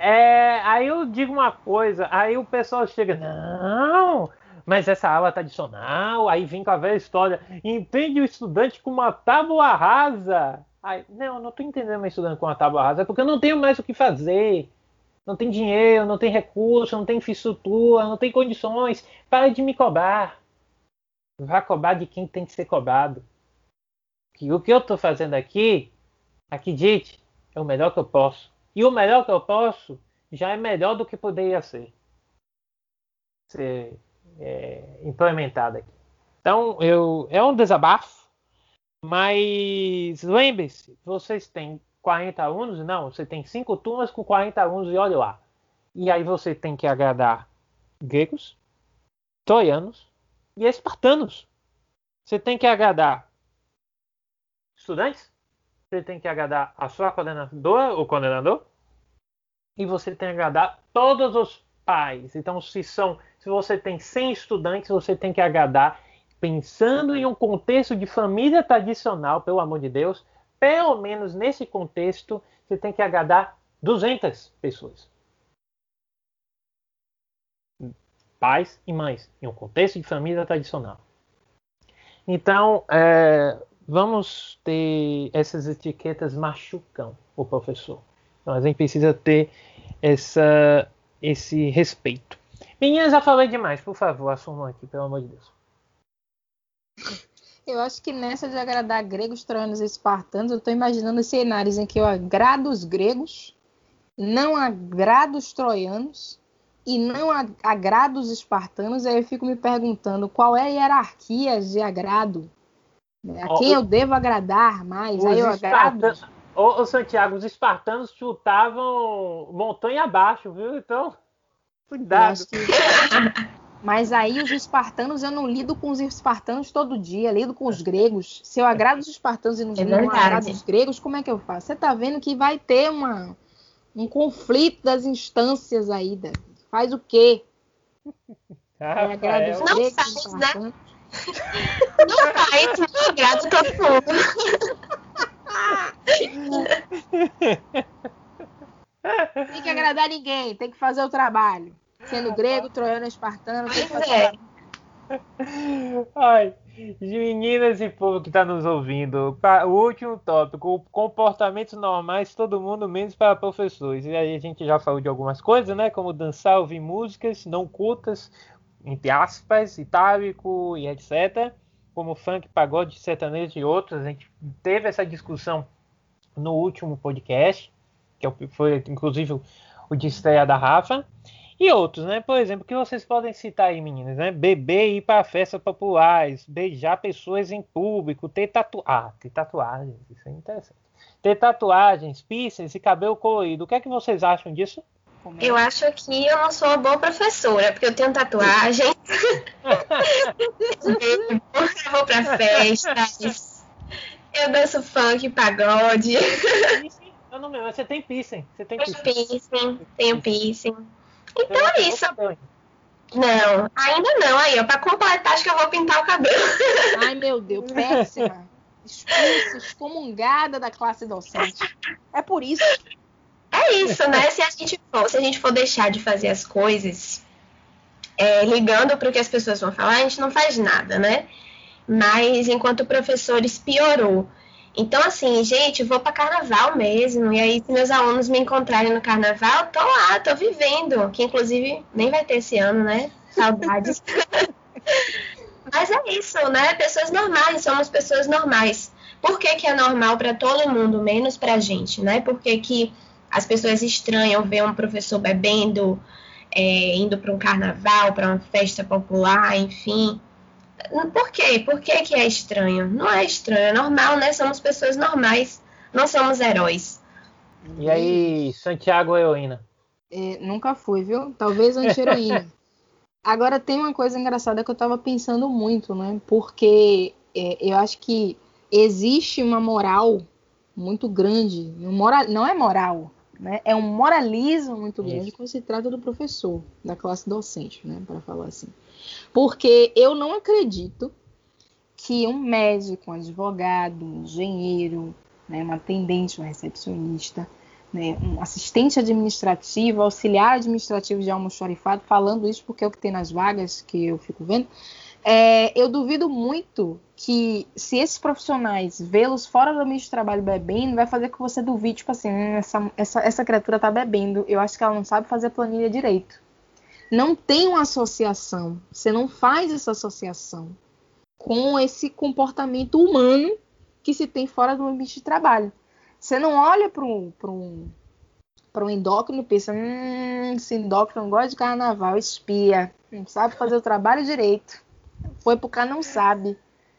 É, aí eu digo uma coisa, aí o pessoal chega, não, mas essa aula tradicional, aí vem com a velha história, entende o estudante com uma tábua rasa. Aí, não, não tô entendendo meu estudante com uma tábua rasa, é porque eu não tenho mais o que fazer. Não tem dinheiro, não tem recurso, não tem infraestrutura, não tem condições. Para de me cobrar. Vá cobrar de quem tem que ser cobrado. Que o que eu tô fazendo aqui, acredite, é o melhor que eu posso. E o melhor que eu posso já é melhor do que poderia ser, ser é, implementado aqui. Então, eu, é um desabafo, mas lembre-se, vocês têm 40 alunos? Não, você tem 5 turmas com 40 alunos e olha lá. E aí você tem que agradar gregos, troianos e espartanos. Você tem que agradar estudantes, você tem que agradar a sua coordenadora ou coordenador e você tem que agradar todos os pais. Então, se são, se você tem 100 estudantes, você tem que agradar pensando em um contexto de família tradicional, pelo amor de Deus, pelo menos nesse contexto, você tem que agradar 200 pessoas. Pais e mães, em um contexto de família tradicional. Então, é, vamos ter essas etiquetas machucam o professor. Então, a gente precisa ter essa, esse respeito. Meninas, já falei demais, por favor, assumam aqui, pelo amor de Deus. Eu acho que nessa de agradar gregos, troianos e espartanos, eu estou imaginando cenários em que eu agrado os gregos, não agrado os troianos e não agrado os espartanos. Aí eu fico me perguntando qual é a hierarquia de agrado. A quem eu devo agradar mais? Aí eu agrado. ô, ô, Santiago, os espartanos chutavam montanha abaixo, viu? Então, cuidado. que- Mas aí os espartanos, eu não lido com os espartanos todo dia, lido com os gregos. Se eu agrado os espartanos e não, É não agrado os gregos, como é que eu faço? Você tá vendo que vai ter uma, um conflito das instâncias aí. Da, faz o quê? Rafael, Não gregos, faz, né? Não faz, não agrada todo mundo. Tem que agradar ninguém, tem que fazer o trabalho. Sendo grego, troiano, espartano, tem que Pois fazer é. Ai, meninas e povo que está nos ouvindo, o último tópico, comportamentos normais, todo mundo menos para professores. E aí a gente já falou de algumas coisas, né? Como dançar, ouvir músicas não cultas, entre aspas, itálico e etc. Como funk, pagode, sertanejo e outros. A gente teve essa discussão no último podcast, que foi inclusive o- de estreia da Rafa. E outros, né? Por exemplo, que vocês podem citar aí, meninas, né? Beber e ir para festas populares, beijar pessoas em público, ter tatu... ah, ter tatuagens, isso é interessante. Ter tatuagens, piercings e cabelo colorido. O que é que vocês acham disso? Como é? Eu acho que eu não sou uma boa professora, porque eu tenho tatuagem. eu vou pra festas. Eu danço funk, pagode. Eu não. Você tem piercing. Você tem Tenho piercing. piercing, tenho piercing. Então é isso. Não, ainda não. Aí, ó, pra completar, acho que eu vou pintar o cabelo. Ai, meu Deus, péssima. Expulsa, excomungada da classe docente. É por isso. É isso, né? Se a gente for, se a gente for deixar de fazer as coisas é, ligando para o que as pessoas vão falar, a gente não faz nada, né? Mas enquanto professores piorou. Então, assim, gente, vou para carnaval mesmo. E aí, se meus alunos me encontrarem no carnaval, tô lá, tô vivendo. Que inclusive nem vai ter esse ano, né? Saudades. Mas é isso, né? Pessoas normais, somos pessoas normais. Por que, que é normal para todo mundo, menos pra gente, né? Por que, que as pessoas estranham ver um professor bebendo, é, indo para um carnaval, para uma festa popular, enfim. Por quê? Por que, que é estranho? Não é estranho, é normal, né? Somos pessoas normais, não somos heróis. E aí, Santiago Heroína? É, nunca fui, viu? Talvez anti-heroína. Agora tem uma coisa engraçada que eu tava pensando muito, né? Porque é, eu acho que existe uma moral muito grande. mora- Não é moral, né? É um moralismo muito grande quando se trata do professor, da classe docente, né? Para falar assim. Porque eu não acredito que um médico, um advogado, um engenheiro, né, uma atendente, um recepcionista, né, um assistente administrativo, auxiliar administrativo de almoxarifado, falando isso porque é o que tem nas vagas que eu fico vendo. É, eu duvido muito que se esses profissionais vê-los fora do ambiente de trabalho bebendo, vai fazer com que você duvide, tipo assim, hum, essa, essa, essa criatura tá bebendo, eu acho que ela não sabe fazer planilha direito. Não tem uma associação, você não faz essa associação com esse comportamento humano que se tem fora do ambiente de trabalho. Você não olha para um, um, um endócrino e pensa, hum, esse endócrino não gosta de carnaval, espia, não sabe fazer o trabalho direito. Foi porque não sabe.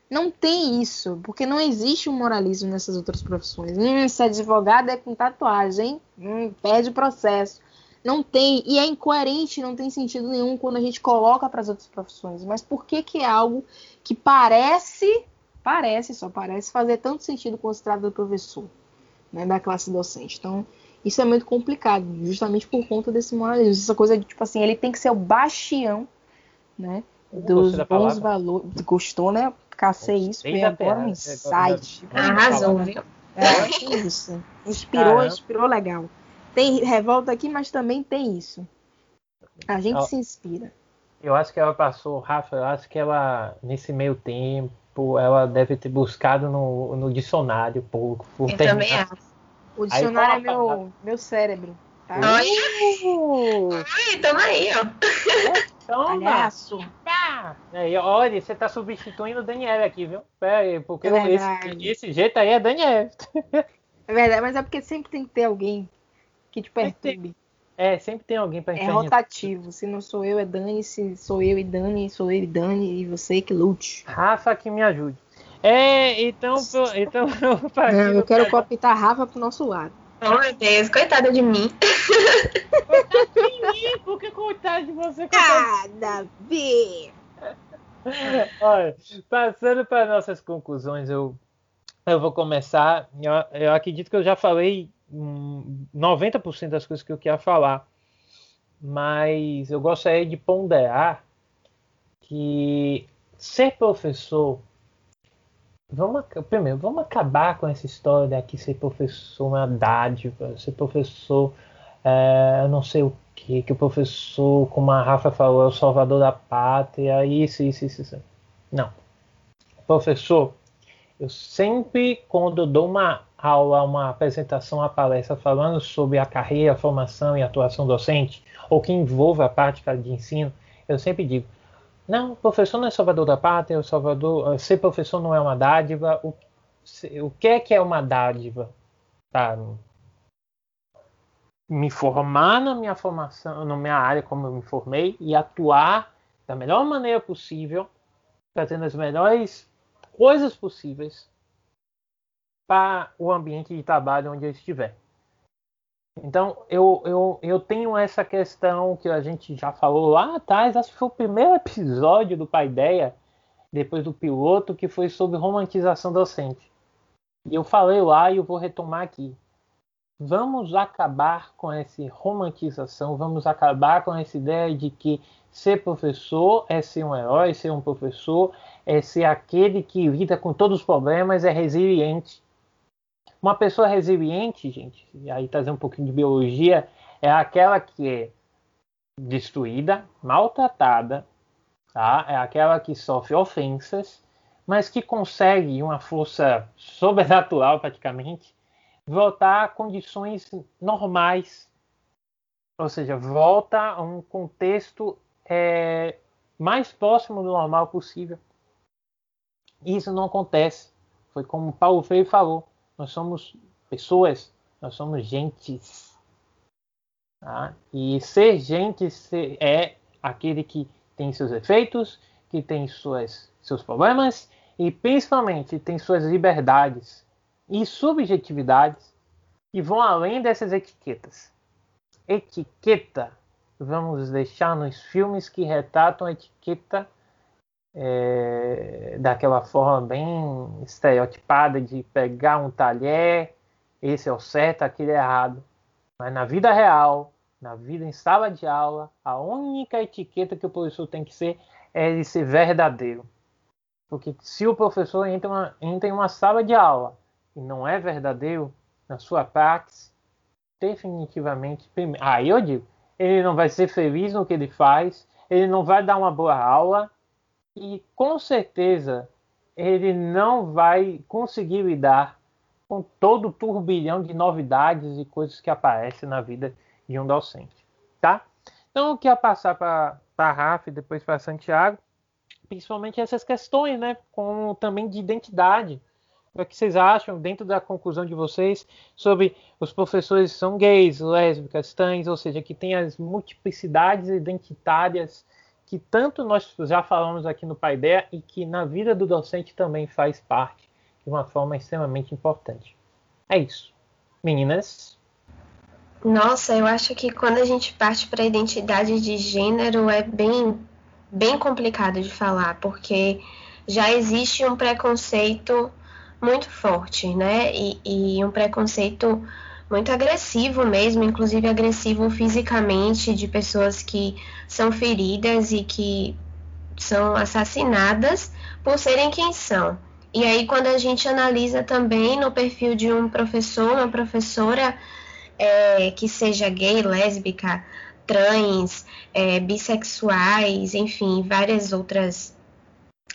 Não tem isso, porque não existe um moralismo nessas outras profissões. Hum, se advogado é com tatuagem, hum, perde processo. Não tem, e é incoerente, não tem sentido nenhum quando a gente coloca para as outras profissões. Mas por que, que é algo que parece, parece, só parece fazer tanto sentido quando se trata do professor, né, da classe docente? Então, isso é muito complicado, justamente por conta desse moralismo. Essa coisa de, tipo assim, ele tem que ser o bastião, né, dos bons valores. Gostou, né? Cacei isso, foi agora um insight. Arrasou, viu? É, isso. Inspirou, Caramba. inspirou legal. Tem revolta aqui, mas também tem isso. A gente eu, se inspira. Eu acho que ela passou, Rafa, eu acho que ela, nesse meio tempo, ela deve ter buscado no, no dicionário por eu também acho. O dicionário aí, é meu, meu cérebro. Tá? Uh! Ai, toma aí, ó. Toma. Palhaço. Aí, olha, você tá substituindo o Daniel aqui, viu? Pera aí, porque é esse, esse jeito aí é Daniel. É verdade, mas é porque sempre tem que ter alguém que te perturbe. É, sempre tem alguém para É rotativo. Se não sou eu, é Dani. Se sou eu e Dani, sou eu e Dani. E você que lute. Rafa que me ajude. É, então. então não, eu quero copiar Rafa pro nosso lado. Oh, meu Deus, coitada de mim. Coitada de mim? Por que coitada de você? Nada a ver. Olha, passando para nossas conclusões, eu, eu vou começar. Eu, eu acredito que eu já falei 90% das coisas que eu queria falar, mas eu gostaria de ponderar que ser professor Vamos, primeiro, vamos acabar com essa história de que ser professor é uma dádiva, ser professor é, não sei o que, que o professor, como a Rafa falou, é o salvador da pátria, isso, isso, isso. isso. Não. Professor, eu sempre, quando dou uma aula, uma apresentação, uma palestra falando sobre a carreira, a formação e atuação docente, ou que envolva a prática de ensino, eu sempre digo, não, professor não é salvador da pátria, o salvador, eh, ser professor não é uma dádiva. O, o que é que é uma dádiva? Tá? Me formar na minha formação, na minha área como eu me formei e atuar da melhor maneira possível, fazendo as melhores coisas possíveis para o ambiente de trabalho onde eu estiver. Então, eu, eu, eu tenho essa questão que a gente já falou lá atrás, acho que foi o primeiro episódio do Paideia, depois do piloto, que foi sobre romantização docente. E eu falei lá e eu vou retomar aqui. Vamos acabar com essa romantização, vamos acabar com essa ideia de que ser professor é ser um herói, ser um professor é ser aquele que lida com todos os problemas, é resiliente. Uma pessoa resiliente, gente, e aí trazer um pouquinho de biologia, é aquela que é destruída, maltratada, tá? É aquela que sofre ofensas, mas que consegue uma força sobrenatural praticamente voltar a condições normais, ou seja, volta a um contexto é, mais próximo do normal possível. Isso não acontece. Foi como Paulo Freire falou nós somos pessoas, nós somos gentes. Tá? E ser gente é aquele que tem seus efeitos, que tem suas, seus problemas e principalmente tem suas liberdades e subjetividades que vão além dessas etiquetas. Etiqueta, vamos deixar nos filmes que retratam a etiqueta é, daquela forma bem estereotipada de pegar um talher, esse é o certo, aquele é errado. Mas na vida real, na vida em sala de aula, a única etiqueta que o professor tem que ser é ele ser verdadeiro. Porque se o professor entra, uma, entra em uma sala de aula e não é verdadeiro na sua praxis, definitivamente, aí eu digo, ele não vai ser feliz no que ele faz, ele não vai dar uma boa aula e com certeza ele não vai conseguir lidar com todo o turbilhão de novidades e coisas que aparecem na vida de um docente, tá? Então eu quero passar para a Rafa e depois para Santiago, principalmente essas questões, né, como também de identidade. O que vocês acham, dentro da conclusão de vocês, sobre os professores são gays, lésbicas, trans, ou seja, que tem as multiplicidades identitárias que tanto nós já falamos aqui no Paideia e que na vida do docente também faz parte de uma forma extremamente importante. É isso. Meninas? Nossa, eu acho que quando a gente parte para a identidade de gênero é bem, bem complicado de falar, porque já existe um preconceito muito forte, né? E, e um preconceito muito agressivo mesmo, inclusive agressivo fisicamente, de pessoas que são feridas e que são assassinadas por serem quem são. E aí, quando a gente analisa também no perfil de um professor, uma professora é, que seja gay, lésbica, trans, é, bissexuais, enfim, várias outras,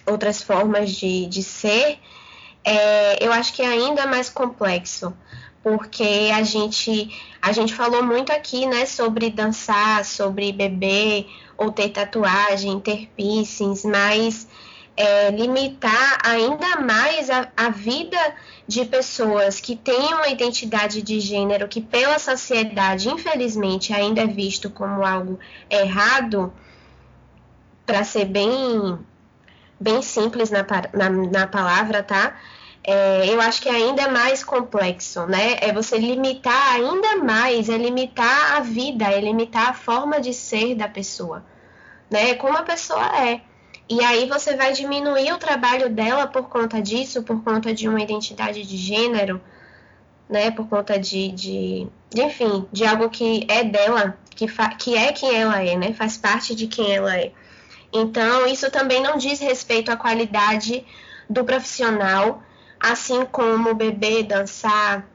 outras formas de, de ser, é, eu acho que é ainda mais complexo, porque a gente, a gente falou muito aqui, né, sobre dançar, sobre beber, ou ter tatuagem, ter piercings, mas é, limitar ainda mais a, a, vida de pessoas que têm uma identidade de gênero que pela sociedade, infelizmente, ainda é visto como algo errado, para ser bem, bem simples na, na, na palavra, tá? É, eu acho que ainda é mais complexo, né? É você limitar ainda mais, é limitar a vida, é limitar a forma de ser da pessoa, né? Como a pessoa é. E aí você vai diminuir o trabalho dela por conta disso, por conta de uma identidade de gênero, né? Por conta de, de, de enfim, de algo que é dela, que, que é quem ela é, né? Faz parte de quem ela é. Então, isso também não diz respeito à qualidade do profissional, assim como beber, dançar,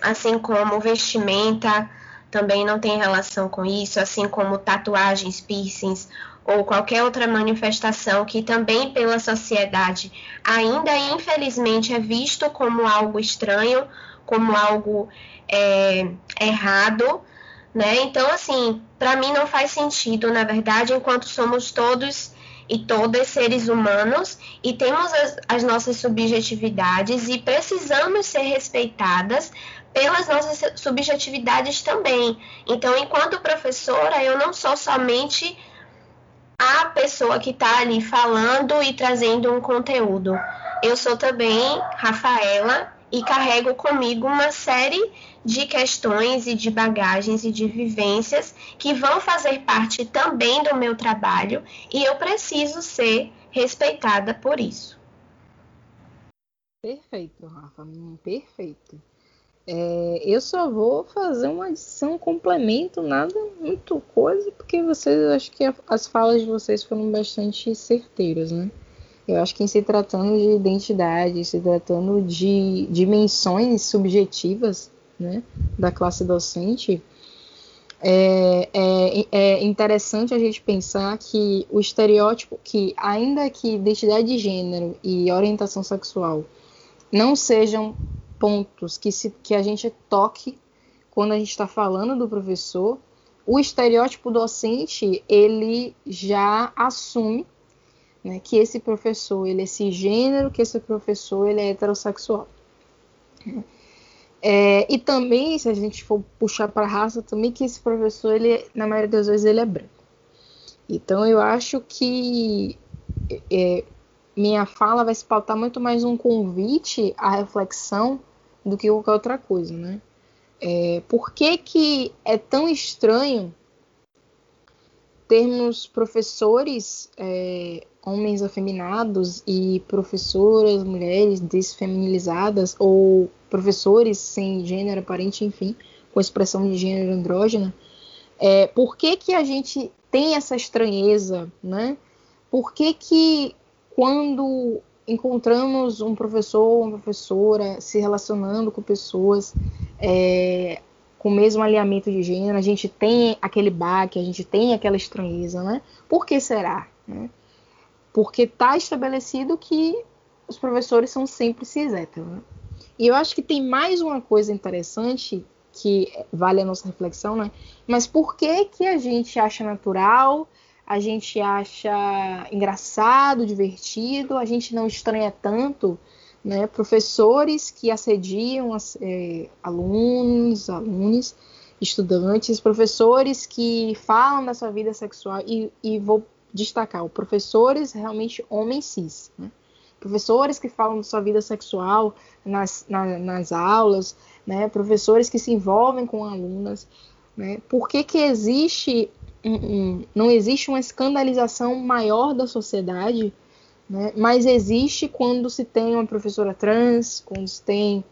assim como vestimenta, também não tem relação com isso, assim como tatuagens, piercings ou qualquer outra manifestação que também pela sociedade ainda infelizmente é visto como algo estranho, como algo é, errado, né? Então, assim, para mim não faz sentido, na verdade, enquanto somos todos e todas seres humanos e temos as, as nossas subjetividades e precisamos ser respeitadas pelas nossas subjetividades também. Então, enquanto professora, eu não sou somente a pessoa que está ali falando e trazendo um conteúdo. Eu sou também Rafaela e carrego comigo uma série de questões e de bagagens e de vivências que vão fazer parte também do meu trabalho e eu preciso ser respeitada por isso. Perfeito, Rafa, perfeito. É, eu só vou fazer uma adição, um complemento, nada muito coisa, porque vocês acho que as falas de vocês foram bastante certeiras, né? Eu acho que em se tratando de identidade, se tratando de dimensões subjetivas, né, da classe docente, é, é, é, interessante a gente pensar que o estereótipo, que ainda que identidade de gênero e orientação sexual não sejam pontos que, se, que a gente toque quando a gente está falando do professor, o estereótipo docente ele já assume né, que esse professor ele é cisgênero, que esse professor ele é heterossexual. É, e também, se a gente for puxar para a raça, também que esse professor, ele, na maioria das vezes, ele é branco. Então, eu acho que é, minha fala vai se pautar muito mais um convite à reflexão do que qualquer outra coisa, né? É, por que, que é tão estranho termos professores é, homens afeminados e professoras mulheres desfeminilizadas ou professores sem gênero aparente, enfim, com expressão de gênero andrógena? É, por que, que a gente tem essa estranheza, né? Por que, que quando encontramos um professor ou uma professora se relacionando com pessoas é, com o mesmo alinhamento de gênero, a gente tem aquele baque, a gente tem aquela estranheza, né? Por que será? Né? Porque está estabelecido que os professores são sempre cis héteros. Né? E eu acho que tem mais uma coisa interessante que vale a nossa reflexão, né? Mas por que que a gente acha natural, a gente acha engraçado, divertido, a gente não estranha tanto, né? Professores que assediam é, alunos, alunos, estudantes, professores que falam da sua vida sexual e, e vou destacar, professores realmente homens cis, né? professores que falam da sua vida sexual nas, na, nas aulas, né? professores que se envolvem com alunas. Né? Por que, que existe um, um, não existe uma escandalização maior da sociedade, né? mas existe quando se tem uma professora trans, quando se tem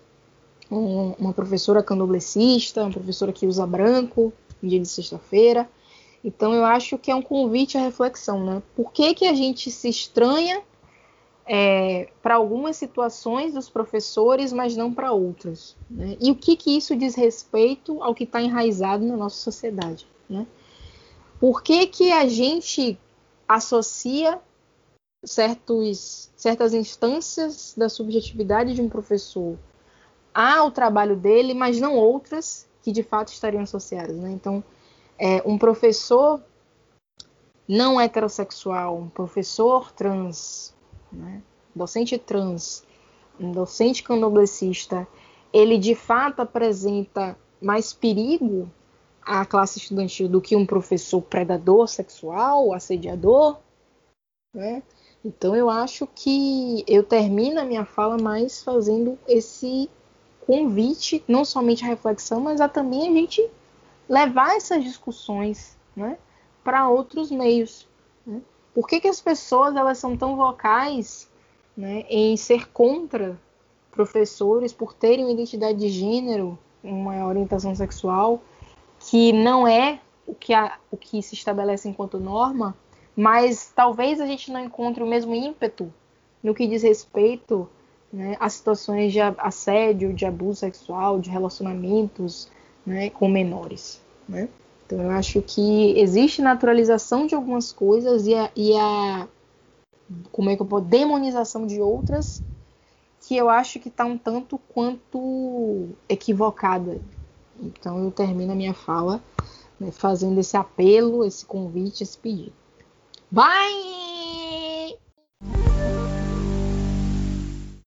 um, uma professora candomblessista, uma professora que usa branco no dia de sexta-feira. Então eu acho que é um convite à reflexão, né? Por que, que a gente se estranha é, para algumas situações dos professores, mas não para outras. Né? E o que, que isso diz respeito ao que está enraizado na nossa sociedade? Né? Por que, que a gente associa certos, certas instâncias da subjetividade de um professor ao trabalho dele, mas não outras que de fato estariam associadas? Né? Então, é, um professor não heterossexual, um professor trans, né? docente trans, um docente candomblessista, ele de fato apresenta mais perigo à classe estudantil do que um professor predador sexual, assediador, né? Então eu acho que eu termino a minha fala mais fazendo esse convite, não somente à reflexão, mas a também a gente levar essas discussões né, para outros meios. Né? Por que, que as pessoas elas são tão vocais né, em ser contra professores por terem uma identidade de gênero, uma orientação sexual que não é o que, a, o que se estabelece enquanto norma, mas talvez a gente não encontre o mesmo ímpeto no que diz respeito né, a situações de assédio, de abuso sexual, de relacionamentos né, com menores. Né? Então eu acho que existe naturalização de algumas coisas e a, e a como é que eu posso demonização de outras que eu acho que está um tanto quanto equivocada. Então eu termino a minha fala né, fazendo esse apelo, esse convite, esse pedido. Bye!